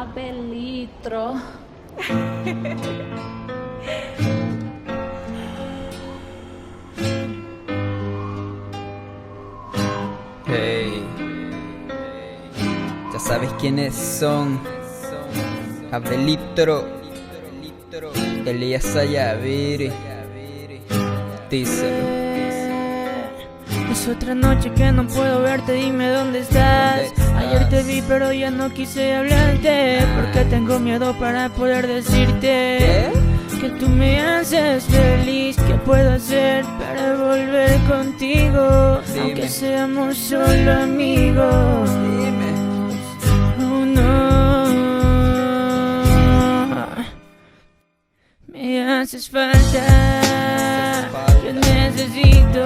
Abelitro. Hey, ya sabes quiénes son. Abelitro, Elías Ayaviri. Díselo. Es otra noche que no puedo verte, dime dónde estás. Ayer te vi pero ya no quise hablarte Porque tengo miedo para poder decirte Que tú me haces feliz, ¿qué puedo hacer para volver contigo? Aunque seamos solo amigos. Oh no. Me haces falta. Yo necesito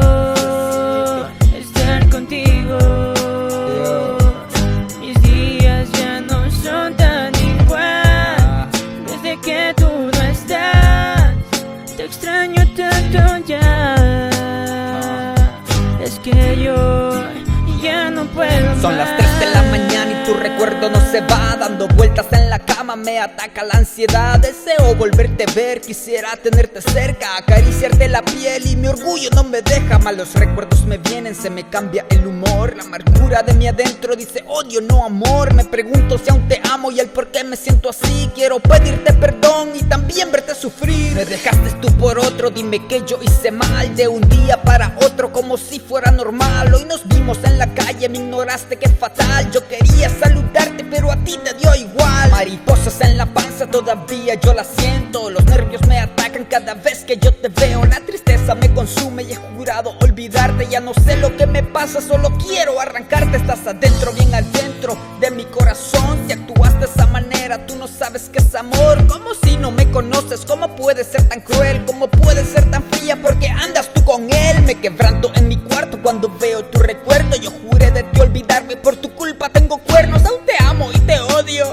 Son las 3 de la mañana y tu recuerdo no se va. Dando vueltas en la cama me ataca la ansiedad. Deseo volverte a ver, quisiera tenerte cerca. Acariciarte la piel y mi orgullo no me deja Malos recuerdos me vienen, se me cambia el humor. La amargura de mi adentro dice odio, no amor Me pregunto si aún te y el por qué me siento así. Quiero pedirte perdón y también verte sufrir. Me dejaste tú por otro, dime que yo hice mal De un día para otro como si fuera normal. Hoy nos vimos en la calle, me ignoraste, qué fatal. Yo quería saludarte pero a ti te dio igual. Mariposas en la panza todavía yo la siento. Los nervios me atacan cada vez que yo te veo. La tristeza me consume y he jurado olvidarte. Ya no sé lo que me pasa, solo quiero arrancarte. Estás adentro, bien adentro de mi corazón. Si actúas de esa manera, tú no sabes que es amor. Como si no me conoces, ¿cómo puedes ser tan cruel? ¿Cómo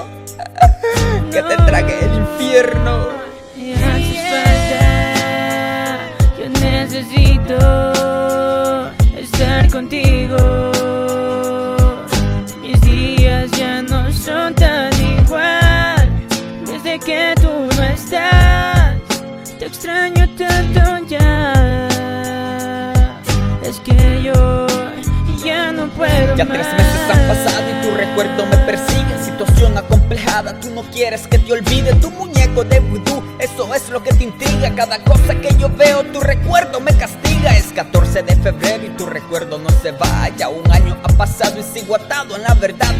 Que te trague el infierno Me haces falta, yo necesito estar contigo. Mis días ya no son tan igual desde que tú no estás. Te extraño tanto ya. Es que yo ya no puedo Ya tres meses han pasado y tu recuerdo me persigue tú no quieres que te olvide Tu muñeco de vudú, eso es lo que te intriga Cada cosa que yo veo, tu recuerdo me castiga. Es 14 de febrero y tu recuerdo no se va Ya un año ha pasado y sigo atado en la verdad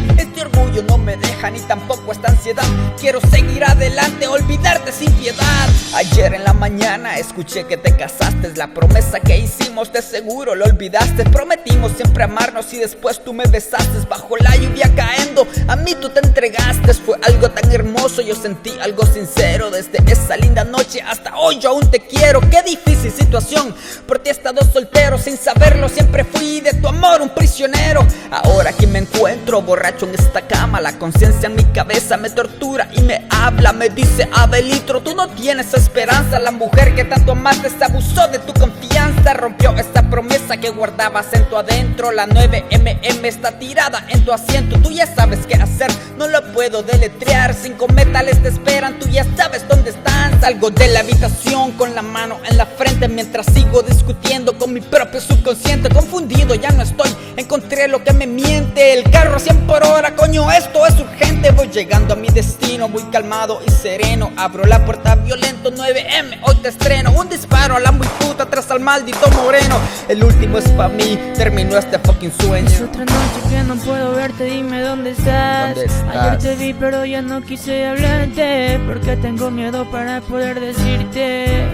ni tampoco esta ansiedad. Quiero seguir adelante, olvidarte sin piedad. Ayer en la mañana escuché que te casaste la promesa que hicimos, de seguro lo olvidaste. Prometimos siempre amarnos y después tú me besaste. Bajo la lluvia cayendo, a mí tú te entregaste. Fue algo tan hermoso, yo sentí algo sincero Desde esa linda noche hasta hoy. Yo aún te quiero Qué difícil situación, por ti he estado soltero Sin saberlo siempre fui de tu amor un prisionero. Ahora aquí me encuentro borracho en esta cama La conciencia en mi cabeza me tortura y me habla Me dice Abelitro, tú no tienes esperanza La mujer que tanto amaste se abusó de tu confianza Rompió esta promesa que guardabas en tu adentro La 9mm está tirada en tu asiento Tú ya sabes qué hacer, no lo puedo deletrear Cinco metales te esperan, tú ya sabes dónde están Salgo de la habitación con la mano en la frente Mientras sigo discutiendo con mi propio subconsciente. Confundido, ya no estoy, encontré lo que me miente. El carro a 100 por hora, coño esto es urgente. Voy llegando a mi destino, muy calmado y sereno. Abro la puerta violento, 9M, hoy te estreno. Un disparo a la muy puta tras al maldito moreno. El último es pa' mí, terminó este fucking sueño. Es otra noche que no puedo verte, dime dónde estás. ¿Dónde estás? Ayer te vi pero ya no quise hablarte Porque tengo miedo para poder decirte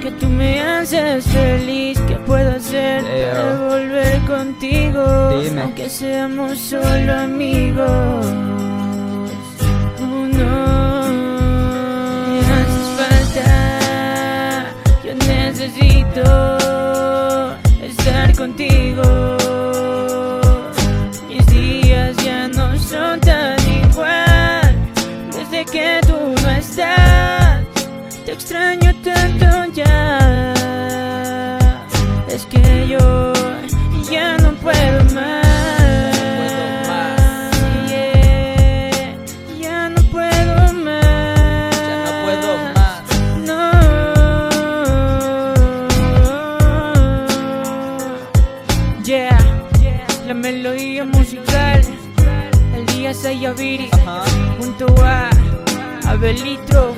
Que tú me haces feliz, ¿qué puedo hacer Leo. para volver contigo? Dime. Aunque seamos solo amigos Oh no Me haces falta, yo necesito estar contigo Es que yo ya no puedo más, ya no puedo más. Ya no. Puedo más No Yeah. Yeah La melodía musical. El día 6 a viris Junto a Abelito.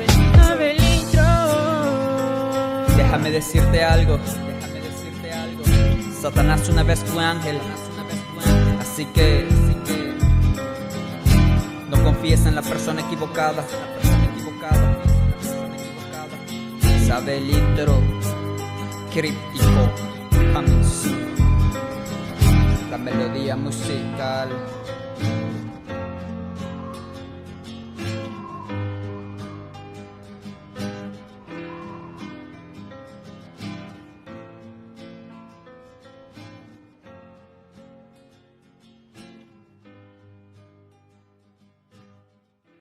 Abelito. Déjame decirte algo. Satanás una vez fue ángel. Así que, no confíes en la persona equivocada. Sabe litro críptico. Coming soon. La melodía musical.